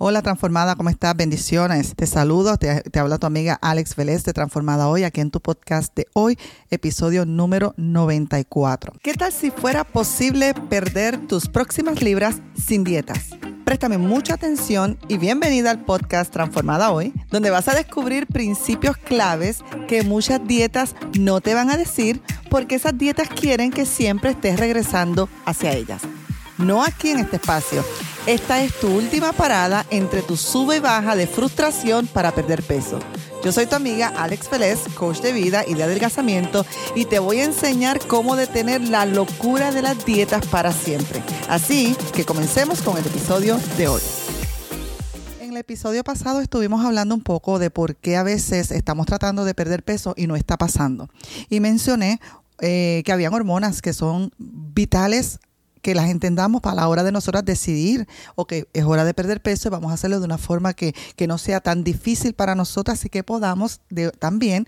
Hola Transformada, ¿cómo estás? Bendiciones. Te saludo, te, habla tu amiga Alex Vélez de Transformada Hoy, aquí en tu podcast de hoy, episodio número 94. ¿Qué tal si fuera posible perder tus próximas libras sin dietas? Préstame mucha atención y bienvenida al podcast Transformada Hoy, donde vas a descubrir principios claves que muchas dietas no te van a decir porque esas dietas quieren que siempre estés regresando hacia ellas. No aquí en este espacio esta es tu última parada entre tu sube y baja de frustración para perder peso. Yo soy tu amiga Alex Félez, coach de vida y de adelgazamiento, y te voy a enseñar cómo detener la locura de las dietas para siempre. Así que comencemos con el episodio de hoy. En el episodio pasado estuvimos hablando un poco de por qué a veces estamos tratando de perder peso y no está pasando. Y mencioné eh, que habían hormonas que son vitales que las entendamos para la hora de nosotras decidir, o que es hora de perder peso y vamos a hacerlo de una forma que, no sea tan difícil para nosotras y que podamos también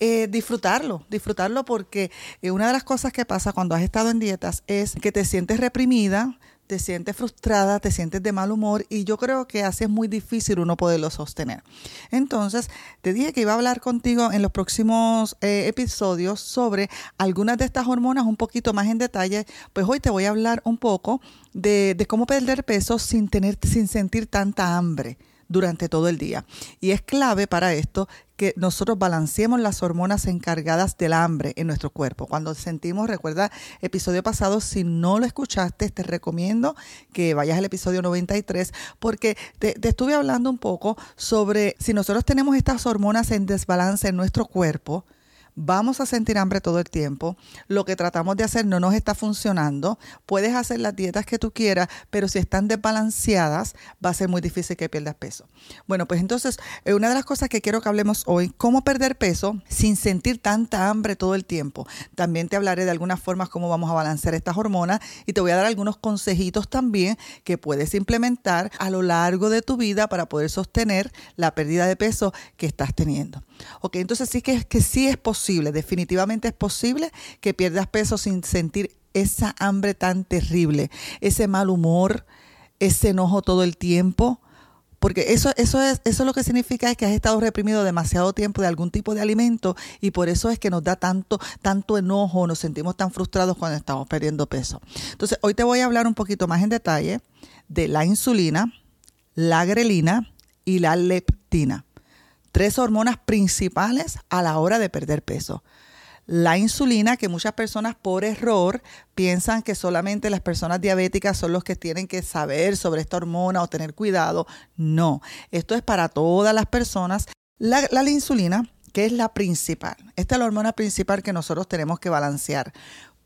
eh, disfrutarlo, disfrutarlo porque eh, una de las cosas que pasa cuando has estado en dietas es que te sientes reprimida, te sientes frustrada, te sientes de mal humor y yo creo que es muy difícil uno poderlo sostener. Entonces, te dije que iba a hablar contigo en los próximos eh, episodios sobre algunas de estas hormonas un poquito más en detalle. Pues hoy te voy a hablar un poco de, de cómo perder peso sin tener, sin sentir tanta hambre durante todo el día. Y es clave para esto que nosotros balanceemos las hormonas encargadas del hambre en nuestro cuerpo. Cuando sentimos, recuerda, episodio pasado, si no lo escuchaste, te recomiendo que vayas al episodio 93 porque te, te estuve hablando un poco sobre si nosotros tenemos estas hormonas en desbalance en nuestro cuerpo, vamos a sentir hambre todo el tiempo, lo que tratamos de hacer no nos está funcionando, puedes hacer las dietas que tú quieras, pero si están desbalanceadas va a ser muy difícil que pierdas peso. Bueno, pues entonces, eh, una de las cosas que quiero que hablemos hoy, cómo perder peso sin sentir tanta hambre todo el tiempo. También te hablaré de algunas formas cómo vamos a balancear estas hormonas y te voy a dar algunos consejitos también que puedes implementar a lo largo de tu vida para poder sostener la pérdida de peso que estás teniendo. Ok, entonces sí que, que sí es posible, definitivamente es posible que pierdas peso sin sentir esa hambre tan terrible, ese mal humor, ese enojo todo el tiempo. Porque eso, eso, es, eso lo que significa es que has estado reprimido demasiado tiempo de algún tipo de alimento y por eso es que nos da tanto, tanto enojo, nos sentimos tan frustrados cuando estamos perdiendo peso. Entonces, hoy te voy a hablar un poquito más en detalle de la insulina, la grelina y la leptina tres hormonas principales a la hora de perder peso. La insulina, que muchas personas por error piensan que solamente las personas diabéticas son los que tienen que saber sobre esta hormona o tener cuidado. No, esto es para todas las personas. La, la insulina, que es la principal, esta es la hormona principal que nosotros tenemos que balancear,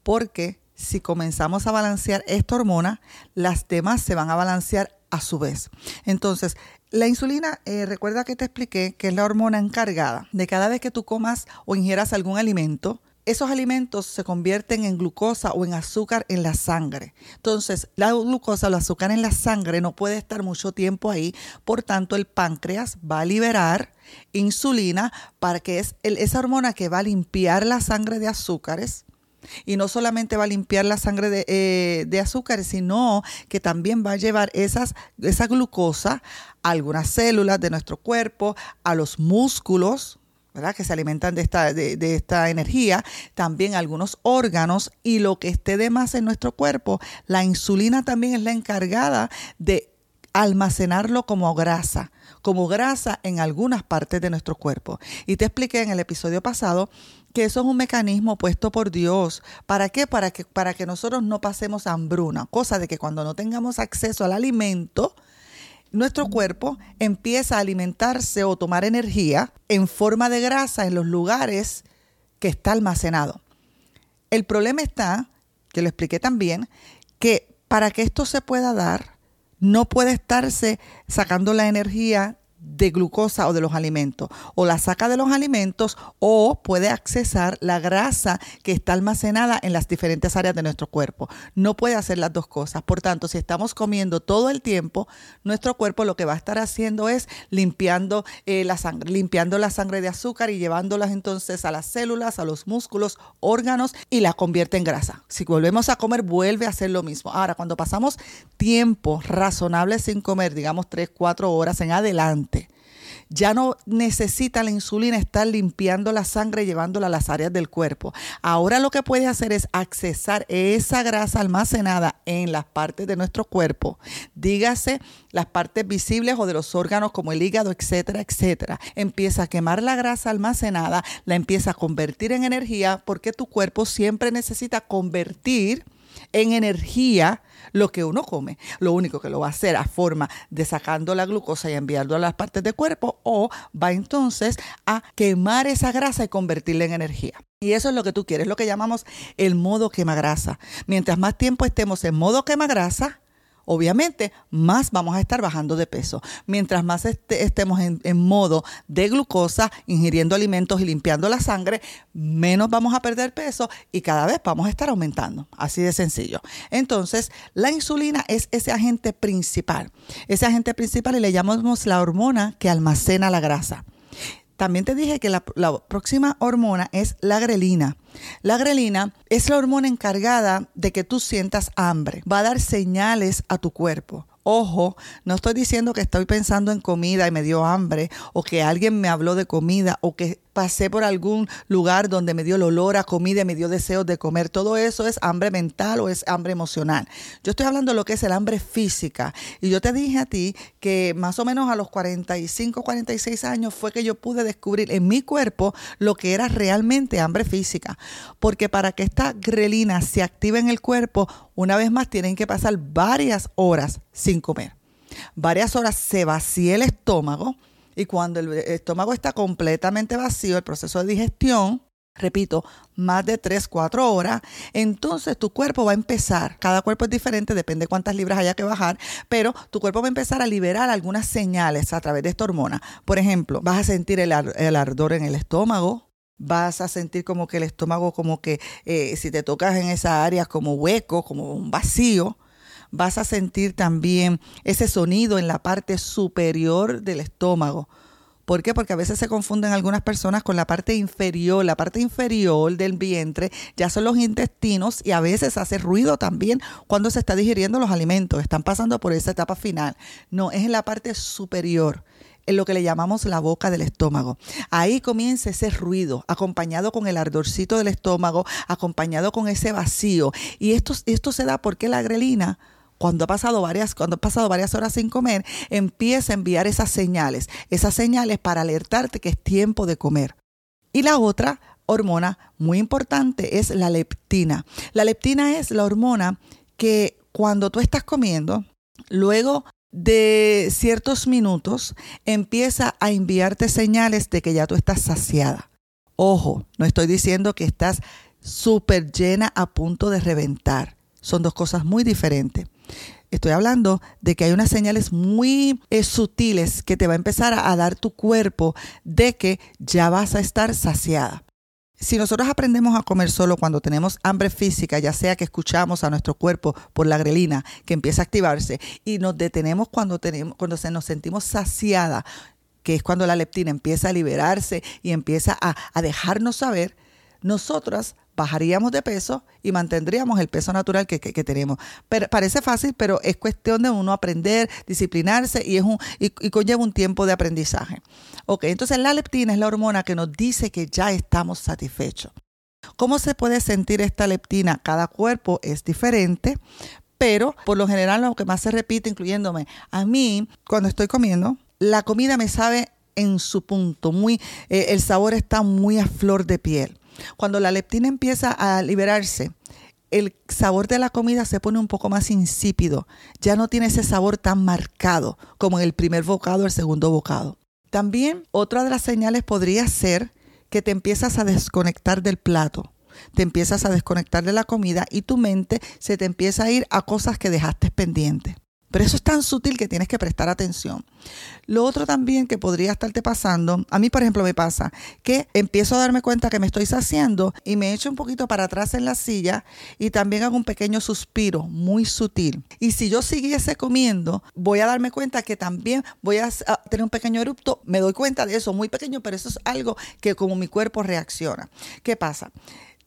porque si comenzamos a balancear esta hormona, las demás se van a balancear a su vez. Entonces, la insulina, eh, recuerda que te expliqué que es la hormona encargada de cada vez que tú comas o ingieras algún alimento, esos alimentos se convierten en glucosa o en azúcar en la sangre. Entonces, la glucosa o el azúcar en la sangre no puede estar mucho tiempo ahí, por tanto, el páncreas va a liberar insulina para que es esa hormona que va a limpiar la sangre de azúcares y no solamente va a limpiar la sangre de, eh, azúcar, sino que también va a llevar esas, esa glucosa a algunas células de nuestro cuerpo, a los músculos, ¿verdad? que se alimentan de esta, de, de esta energía, también algunos órganos y lo que esté de más en nuestro cuerpo. La insulina también es la encargada de almacenarlo como grasa, como grasa en algunas partes de nuestro cuerpo. Y te expliqué en el episodio pasado que eso es un mecanismo puesto por Dios. ¿Para qué? Para que, para que nosotros no pasemos hambruna. Cosa de que cuando no tengamos acceso al alimento, nuestro cuerpo empieza a alimentarse o tomar energía en forma de grasa en los lugares que está almacenado. El problema está, que lo expliqué también, que para que esto se pueda dar, no puede estarse sacando la energía de glucosa o de los alimentos. O la saca de los alimentos o puede accesar la grasa que está almacenada en las diferentes áreas de nuestro cuerpo. No puede hacer las dos cosas. Por tanto, si estamos comiendo todo el tiempo, nuestro cuerpo lo que va a estar haciendo es limpiando eh, la sangre, limpiando la sangre de azúcar y llevándolas entonces a las células, a los músculos, órganos y la convierte en grasa. Si volvemos a comer, vuelve a hacer lo mismo. Ahora, cuando pasamos tiempo razonable sin comer, digamos 3, 4 horas en adelante, ya no necesita la insulina estar limpiando la sangre llevándola a las áreas del cuerpo. Ahora lo que puede hacer es accesar esa grasa almacenada en las partes de nuestro cuerpo, dígase las partes visibles o de los órganos como el hígado, etcétera, etcétera. Empieza a quemar la grasa almacenada, la empieza a convertir en energía porque tu cuerpo siempre necesita convertir en energía lo que uno come. Lo único que lo va a hacer a forma de sacando la glucosa y enviarlo a las partes del cuerpo o va entonces a quemar esa grasa y convertirla en energía. Y eso es lo que tú quieres, lo que llamamos el modo quema grasa. Mientras más tiempo estemos en modo quema grasa, obviamente más vamos a estar bajando de peso. Mientras más estemos en, modo de glucosa, ingiriendo alimentos y limpiando la sangre, menos vamos a perder peso y cada vez vamos a estar aumentando. Así de sencillo. Entonces, la insulina es ese agente principal. Ese agente principal y le llamamos la hormona que almacena la grasa. También te dije que la, próxima hormona es la grelina. La grelina es la hormona encargada de que tú sientas hambre. Va a dar señales a tu cuerpo. Ojo, no estoy diciendo que estoy pensando en comida y me dio hambre, o que alguien me habló de comida, o que pasé por algún lugar donde me dio el olor a comida y me dio deseos de comer. Todo eso es hambre mental o es hambre emocional. Yo estoy hablando de lo que es el hambre física. Y yo te dije a ti que más o menos a los 45, 46 años fue que yo pude descubrir en mi cuerpo lo que era realmente hambre física. Porque para que esta grelina se active en el cuerpo, una vez más tienen que pasar varias horas sin comer. Varias horas se vacía el estómago y cuando el estómago está completamente vacío, el proceso de digestión, repito, más de 3, 4 horas, entonces tu cuerpo va a empezar, cada cuerpo es diferente, depende de cuántas libras haya que bajar, pero tu cuerpo va a empezar a liberar algunas señales a través de esta hormona. Por ejemplo, vas a sentir el, ardor en el estómago, vas a sentir como que el estómago, como que eh, si te tocas en esa área como hueco, como un vacío, vas a sentir también ese sonido en la parte superior del estómago. ¿Por qué? Porque a veces se confunden algunas personas con la parte inferior. La parte inferior del vientre ya son los intestinos y a veces hace ruido también cuando se está digiriendo los alimentos. Están pasando por esa etapa final. No, es en la parte superior en lo que le llamamos la boca del estómago. Ahí comienza ese ruido, acompañado con el ardorcito del estómago, acompañado con ese vacío. Y esto, esto se da porque la grelina cuando ha pasado varias, cuando ha pasado varias horas sin comer, empieza a enviar esas señales, esas señales para alertarte que es tiempo de comer. Y la otra hormona muy importante es la leptina. La leptina es la hormona que cuando tú estás comiendo, luego de ciertos minutos, empieza a enviarte señales de que ya tú estás saciada. Ojo, no estoy diciendo que estás súper llena a punto de reventar. Son dos cosas muy diferentes. Estoy hablando de que hay unas señales muy eh, sutiles que te va a empezar a, dar tu cuerpo de que ya vas a estar saciada. Si nosotros aprendemos a comer solo cuando tenemos hambre física, ya sea que escuchamos a nuestro cuerpo por la grelina que empieza a activarse y nos detenemos cuando, tenemos, cuando se nos sentimos saciada, que es cuando la leptina empieza a liberarse y empieza a, a dejarnos saber, nosotras bajaríamos de peso y mantendríamos el peso natural que, tenemos. Parece fácil, pero es cuestión de uno aprender, disciplinarse y, es un, y, conlleva un tiempo de aprendizaje. Ok, entonces la leptina es la hormona que nos dice que ya estamos satisfechos. ¿Cómo se puede sentir esta leptina? Cada cuerpo es diferente, pero por lo general lo que más se repite, incluyéndome a mí, cuando estoy comiendo, la comida me sabe en su punto, muy, eh, el sabor está muy a flor de piel. Cuando la leptina empieza a liberarse, el sabor de la comida se pone un poco más insípido, ya no tiene ese sabor tan marcado como en el primer bocado o el segundo bocado. También otra de las señales podría ser que te empiezas a desconectar del plato, te empiezas a desconectar de la comida y tu mente se te empieza a ir a cosas que dejaste pendientes. Pero eso es tan sutil que tienes que prestar atención. Lo otro también que podría estarte pasando, a mí por ejemplo me pasa que empiezo a darme cuenta que me estoy saciando y me echo un poquito para atrás en la silla y también hago un pequeño suspiro muy sutil. Y si yo siguiese comiendo, voy a darme cuenta que también voy a tener un pequeño erupto. Me doy cuenta de eso, muy pequeño, pero eso es algo que como mi cuerpo reacciona. ¿Qué pasa?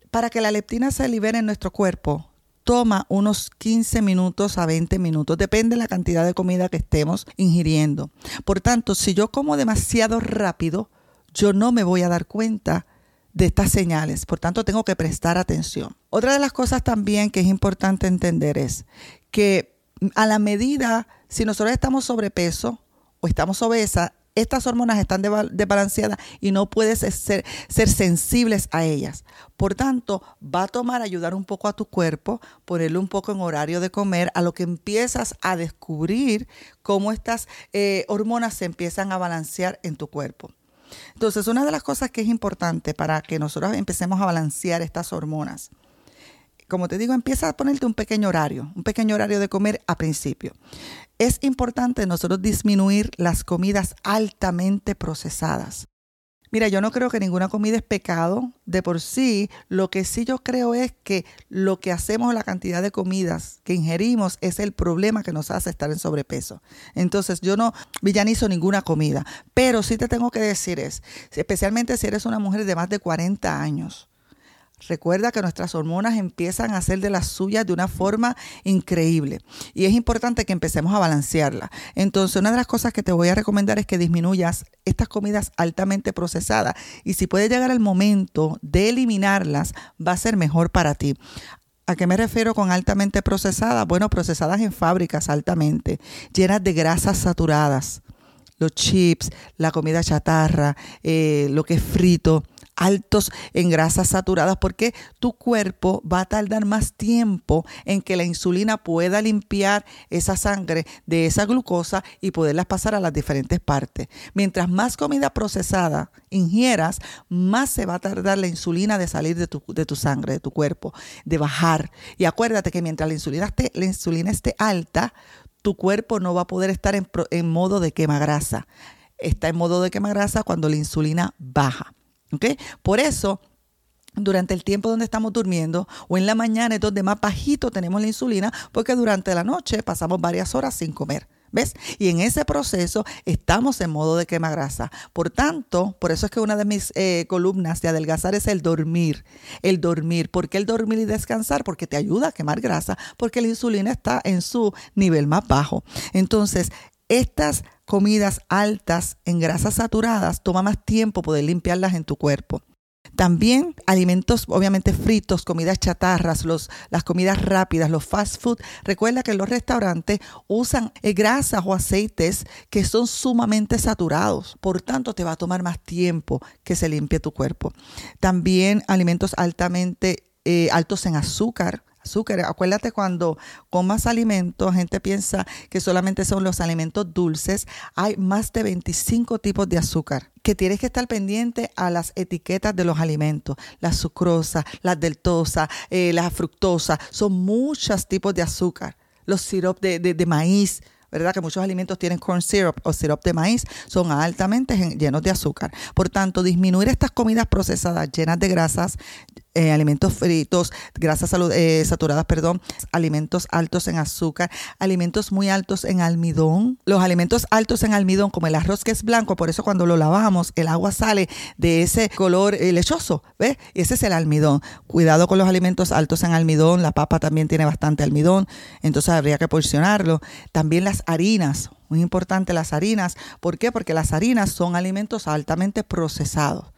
Para que la leptina se libere en nuestro cuerpo, toma unos 15 minutos a 20 minutos, depende de la cantidad de comida que estemos ingiriendo. Por tanto, si yo como demasiado rápido, yo no me voy a dar cuenta de estas señales. Por tanto, tengo que prestar atención. Otra de las cosas también que es importante entender es que a la medida, si nosotros estamos sobrepeso o estamos obesas, estas hormonas están desbalanceadas y no puedes ser, sensibles a ellas. Por tanto, va a tomar ayudar un poco a tu cuerpo, ponerle un poco en horario de comer, a lo que empiezas a descubrir cómo estas eh, hormonas se empiezan a balancear en tu cuerpo. Entonces, una de las cosas que es importante para que nosotros empecemos a balancear estas hormonas, como te digo, empieza a ponerte un pequeño horario, un pequeño horario de comer a principio es importante nosotros disminuir las comidas altamente procesadas. Mira, yo no creo que ninguna comida es pecado de por sí. Lo que sí yo creo es que lo que hacemos, la cantidad de comidas que ingerimos, es el problema que nos hace estar en sobrepeso. Entonces, yo no villanizo ninguna comida. Pero sí te tengo que decir es, especialmente si eres una mujer de más de 40 años, Recuerda que nuestras hormonas empiezan a hacer de las suyas de una forma increíble y es importante que empecemos a balancearla. Entonces, una de las cosas que te voy a recomendar es que disminuyas estas comidas altamente procesadas y si puede llegar el momento de eliminarlas, va a ser mejor para ti. ¿A qué me refiero con altamente procesadas? Bueno, procesadas en fábricas altamente, llenas de grasas saturadas, los chips, la comida chatarra, eh, lo que es frito altos en grasas saturadas porque tu cuerpo va a tardar más tiempo en que la insulina pueda limpiar esa sangre de esa glucosa y poderlas pasar a las diferentes partes. Mientras más comida procesada ingieras, más se va a tardar la insulina de salir de tu, de tu sangre, de tu cuerpo, de bajar. Y acuérdate que mientras la insulina esté, la insulina esté alta, tu cuerpo no va a poder estar en, en modo de quema grasa. Está en modo de quema grasa cuando la insulina baja. Por eso, durante el tiempo donde estamos durmiendo o en la mañana es donde más bajito tenemos la insulina porque durante la noche pasamos varias horas sin comer. ¿Ves? Y en ese proceso estamos en modo de quema grasa. Por tanto, por eso es que una de mis eh, columnas de adelgazar es el dormir. El dormir. ¿Por qué el dormir y descansar? Porque te ayuda a quemar grasa, porque la insulina está en su nivel más bajo. Entonces, estas comidas altas en grasas saturadas toma más tiempo poder limpiarlas en tu cuerpo. También alimentos obviamente fritos, comidas chatarras, las comidas rápidas, los fast food. Recuerda que los restaurantes usan eh, grasas o aceites que son sumamente saturados. Por tanto, te va a tomar más tiempo que se limpie tu cuerpo. También alimentos altamente eh, altos en azúcar, azúcar. Acuérdate cuando comas alimentos, gente piensa que solamente son los alimentos dulces. Hay más de 25 tipos de azúcar que tienes que estar pendiente a las etiquetas de los alimentos, la sucrosa, la deltosa, eh, la fructosa, son muchos tipos de azúcar. Los sirops de, de maíz, ¿verdad? Que muchos alimentos tienen corn syrup o syrup de maíz, son altamente llenos de azúcar. Por tanto, disminuir estas comidas procesadas llenas de grasas, eh, alimentos fritos, grasas eh, saturadas, perdón, alimentos altos en azúcar, alimentos muy altos en almidón. Los alimentos altos en almidón, como el arroz que es blanco, por eso cuando lo lavamos, el agua sale de ese color eh, lechoso, ¿ves? Ese es el almidón. Cuidado con los alimentos altos en almidón, la papa también tiene bastante almidón, entonces habría que porcionarlo. También las harinas, muy importante las harinas. ¿Por qué? Porque las harinas son alimentos altamente procesados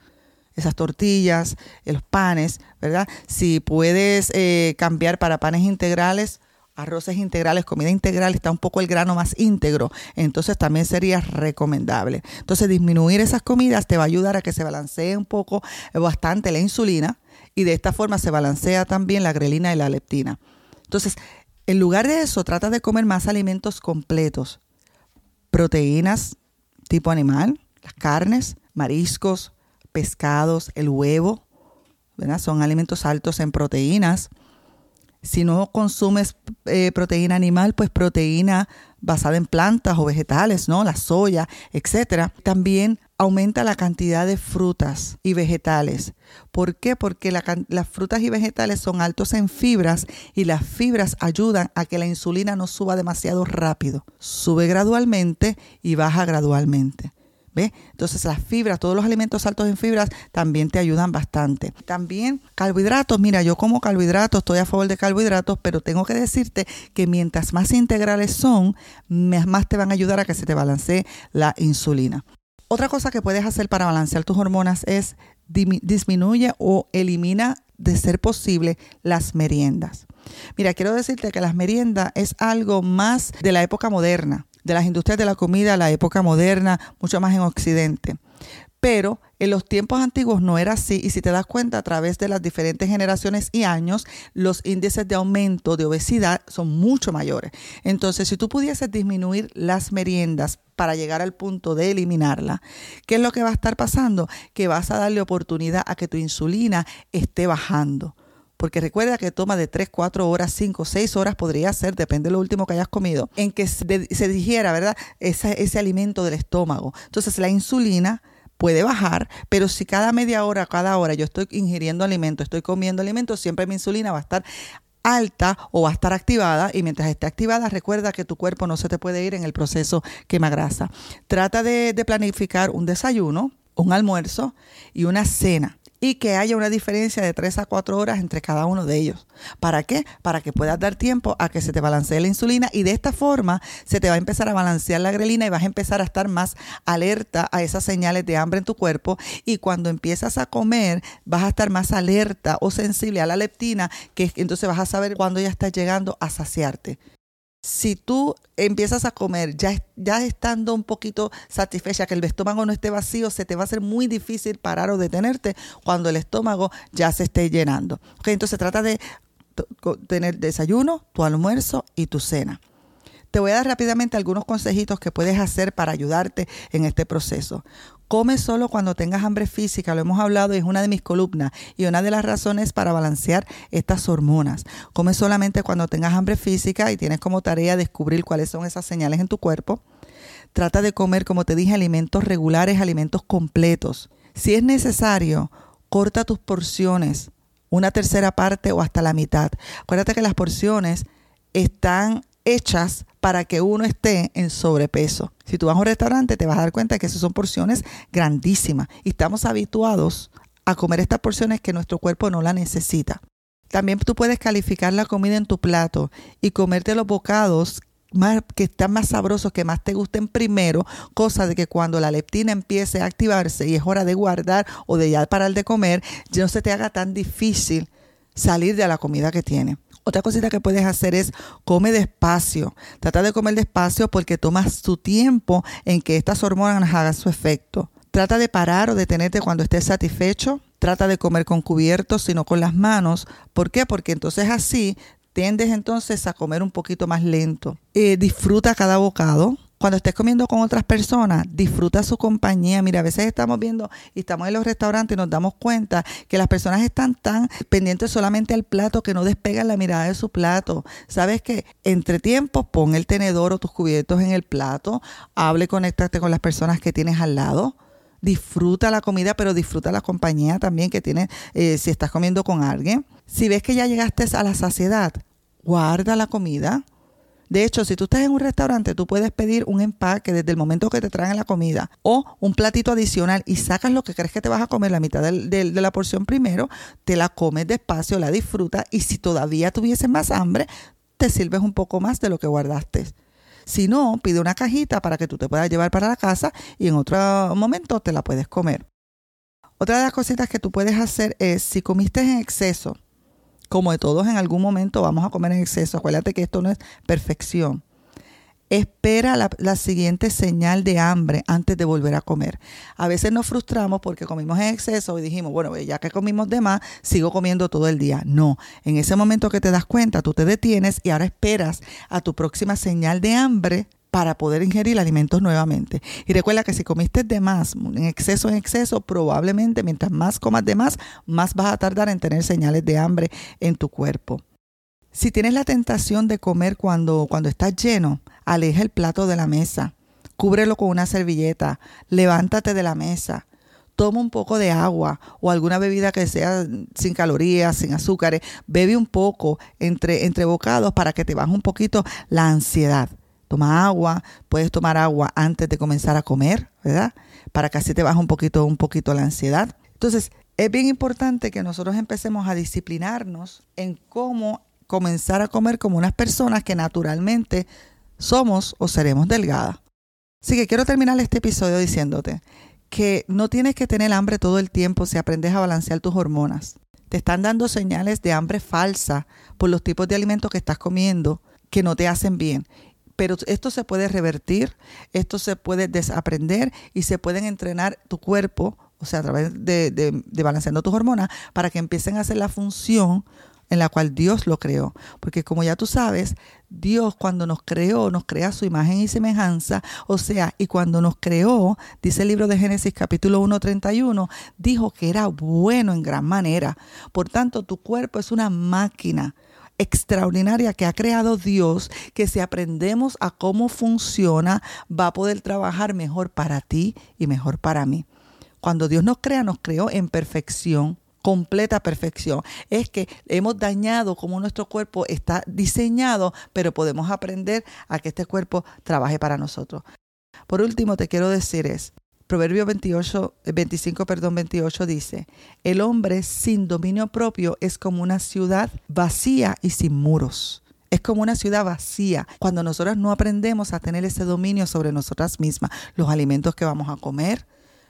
esas tortillas, los panes, ¿verdad? Si puedes eh, cambiar para panes integrales, arroces integrales, comida integral, está un poco el grano más íntegro, entonces también sería recomendable. Entonces disminuir esas comidas te va a ayudar a que se balancee un poco, eh, bastante la insulina y de esta forma se balancea también la grelina y la leptina. Entonces, en lugar de eso, trata de comer más alimentos completos, proteínas tipo animal, las carnes, mariscos, pescados, el huevo. Son alimentos altos en proteínas. Si no consumes eh, proteína animal, pues proteína basada en plantas o vegetales, ¿no? La soya, etcétera. También aumenta la cantidad de frutas y vegetales. ¿Por qué? Porque las frutas y vegetales son altos en fibras y las fibras ayudan a que la insulina no suba demasiado rápido. Sube gradualmente y baja gradualmente. Entonces las fibras, todos los alimentos altos en fibras también te ayudan bastante. También carbohidratos, mira, yo como carbohidratos, estoy a favor de carbohidratos, pero tengo que decirte que mientras más integrales son, más te van a ayudar a que se te balancee la insulina. Otra cosa que puedes hacer para balancear tus hormonas es disminuye o elimina de ser posible las meriendas. Mira, quiero decirte que las meriendas es algo más de la época moderna de las industrias de la comida, la época moderna, mucho más en Occidente. Pero en los tiempos antiguos no era así y si te das cuenta a través de las diferentes generaciones y años, los índices de aumento de obesidad son mucho mayores. Entonces, si tú pudieses disminuir las meriendas para llegar al punto de eliminarla, ¿qué es lo que va a estar pasando? Que vas a darle oportunidad a que tu insulina esté bajando porque recuerda que toma de 3, 4 horas, 5, 6 horas podría ser, depende de lo último que hayas comido, en que se, digiera, ¿verdad? Ese, alimento del estómago. Entonces la insulina puede bajar, pero si cada media hora, cada hora yo estoy ingiriendo alimento, estoy comiendo alimentos, siempre mi insulina va a estar alta o va a estar activada y mientras esté activada recuerda que tu cuerpo no se te puede ir en el proceso quema grasa. Trata de planificar un desayuno, un almuerzo y una cena y que haya una diferencia de 3 a 4 horas entre cada uno de ellos. ¿Para qué? Para que puedas dar tiempo a que se te balancee la insulina y de esta forma se te va a empezar a balancear la grelina y vas a empezar a estar más alerta a esas señales de hambre en tu cuerpo y cuando empiezas a comer vas a estar más alerta o sensible a la leptina que entonces vas a saber cuándo ya estás llegando a saciarte si tú empiezas a comer ya, ya estando un poquito satisfecha, que el estómago no esté vacío, se te va a hacer muy difícil parar o detenerte cuando el estómago ya se esté llenando. entonces trata de tener desayuno, tu almuerzo y tu cena. Te voy a dar rápidamente algunos consejitos que puedes hacer para ayudarte en este proceso. Come solo cuando tengas hambre física, lo hemos hablado es una de mis columnas y una de las razones para balancear estas hormonas. Come solamente cuando tengas hambre física y tienes como tarea descubrir cuáles son esas señales en tu cuerpo. Trata de comer, como te dije, alimentos regulares, alimentos completos. Si es necesario, corta tus porciones, una tercera parte o hasta la mitad. Acuérdate que las porciones están hechas para que uno esté en sobrepeso. Si tú vas a un restaurante te vas a dar cuenta que esas son porciones grandísimas y estamos habituados a comer estas porciones que nuestro cuerpo no la necesita. También tú puedes calificar la comida en tu plato y comerte los bocados más, que están más sabrosos, que más te gusten primero, cosa de que cuando la leptina empiece a activarse y es hora de guardar o de ya parar de comer, ya no se te haga tan difícil salir de la comida que tiene. Otra cosita que puedes hacer es come despacio. Trata de comer despacio porque tomas tu tiempo en que estas hormonas hagan su efecto. Trata de parar o detenerte cuando estés satisfecho. Trata de comer con cubiertos, sino con las manos. ¿Por qué? Porque entonces así tiendes entonces a comer un poquito más lento. Eh, disfruta cada bocado cuando estés comiendo con otras personas, disfruta su compañía. Mira, a veces estamos viendo y estamos en los restaurantes y nos damos cuenta que las personas están tan pendientes solamente al plato que no despegan la mirada de su plato. Sabes que entre tiempos pon el tenedor o tus cubiertos en el plato, hable, conéctate con las personas que tienes al lado. Disfruta la comida, pero disfruta la compañía también que tienes eh, si estás comiendo con alguien. Si ves que ya llegaste a la saciedad, guarda la comida de hecho, si tú estás en un restaurante, tú puedes pedir un empaque desde el momento que te traen la comida o un platito adicional y sacas lo que crees que te vas a comer, la mitad de la porción primero, te la comes despacio, la disfrutas y si todavía tuvieses más hambre, te sirves un poco más de lo que guardaste. Si no, pide una cajita para que tú te puedas llevar para la casa y en otro momento te la puedes comer. Otra de las cositas que tú puedes hacer es, si comiste en exceso, como de todos en algún momento vamos a comer en exceso, acuérdate que esto no es perfección. Espera la, siguiente señal de hambre antes de volver a comer. A veces nos frustramos porque comimos en exceso y dijimos, bueno, ya que comimos de más, sigo comiendo todo el día. No, en ese momento que te das cuenta, tú te detienes y ahora esperas a tu próxima señal de hambre para poder ingerir alimentos nuevamente. Y recuerda que si comiste de más, en exceso, en exceso, probablemente mientras más comas de más, más vas a tardar en tener señales de hambre en tu cuerpo. Si tienes la tentación de comer cuando, cuando estás lleno, aleja el plato de la mesa, cúbrelo con una servilleta, levántate de la mesa, toma un poco de agua o alguna bebida que sea sin calorías, sin azúcares, bebe un poco entre, entre bocados para que te baje un poquito la ansiedad. Toma agua, puedes tomar agua antes de comenzar a comer, ¿verdad? Para que así te baje un poquito, un poquito la ansiedad. Entonces, es bien importante que nosotros empecemos a disciplinarnos en cómo comenzar a comer como unas personas que naturalmente somos o seremos delgadas. Así que quiero terminar este episodio diciéndote que no tienes que tener hambre todo el tiempo si aprendes a balancear tus hormonas. Te están dando señales de hambre falsa por los tipos de alimentos que estás comiendo que no te hacen bien. Pero esto se puede revertir, esto se puede desaprender y se pueden entrenar tu cuerpo, o sea, a través de, de, balanceando tus hormonas, para que empiecen a hacer la función en la cual Dios lo creó. Porque como ya tú sabes, Dios cuando nos creó, nos crea su imagen y semejanza. O sea, y cuando nos creó, dice el libro de Génesis capítulo 1, 31, dijo que era bueno en gran manera. Por tanto, tu cuerpo es una máquina extraordinaria que ha creado Dios, que si aprendemos a cómo funciona, va a poder trabajar mejor para ti y mejor para mí. Cuando Dios nos crea, nos creó en perfección completa perfección. Es que hemos dañado como nuestro cuerpo está diseñado, pero podemos aprender a que este cuerpo trabaje para nosotros. Por último, te quiero decir es, Proverbio 28, 25, perdón, 28 dice, el hombre sin dominio propio es como una ciudad vacía y sin muros. Es como una ciudad vacía cuando nosotros no aprendemos a tener ese dominio sobre nosotras mismas, los alimentos que vamos a comer,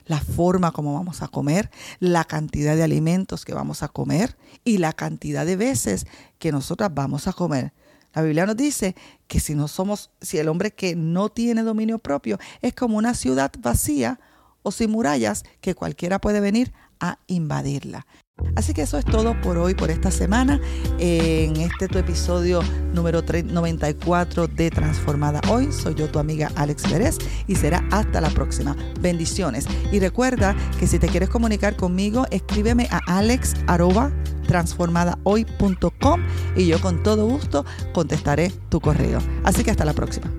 la forma como vamos a comer, la cantidad de alimentos que vamos a comer y la cantidad de veces que nosotras vamos a comer. La Biblia nos dice que si no somos, si el hombre que no tiene dominio propio es como una ciudad vacía o sin murallas que cualquiera puede venir a invadirla. Así que eso es todo por hoy, por esta semana, en este tu episodio número 94 de Transformada Hoy. Soy yo, tu amiga Alex Pérez, y será hasta la próxima. Bendiciones. Y recuerda que si te quieres comunicar conmigo, escríbeme a alex.transformadahoy.com y yo con todo gusto contestaré tu correo. Así que hasta la próxima.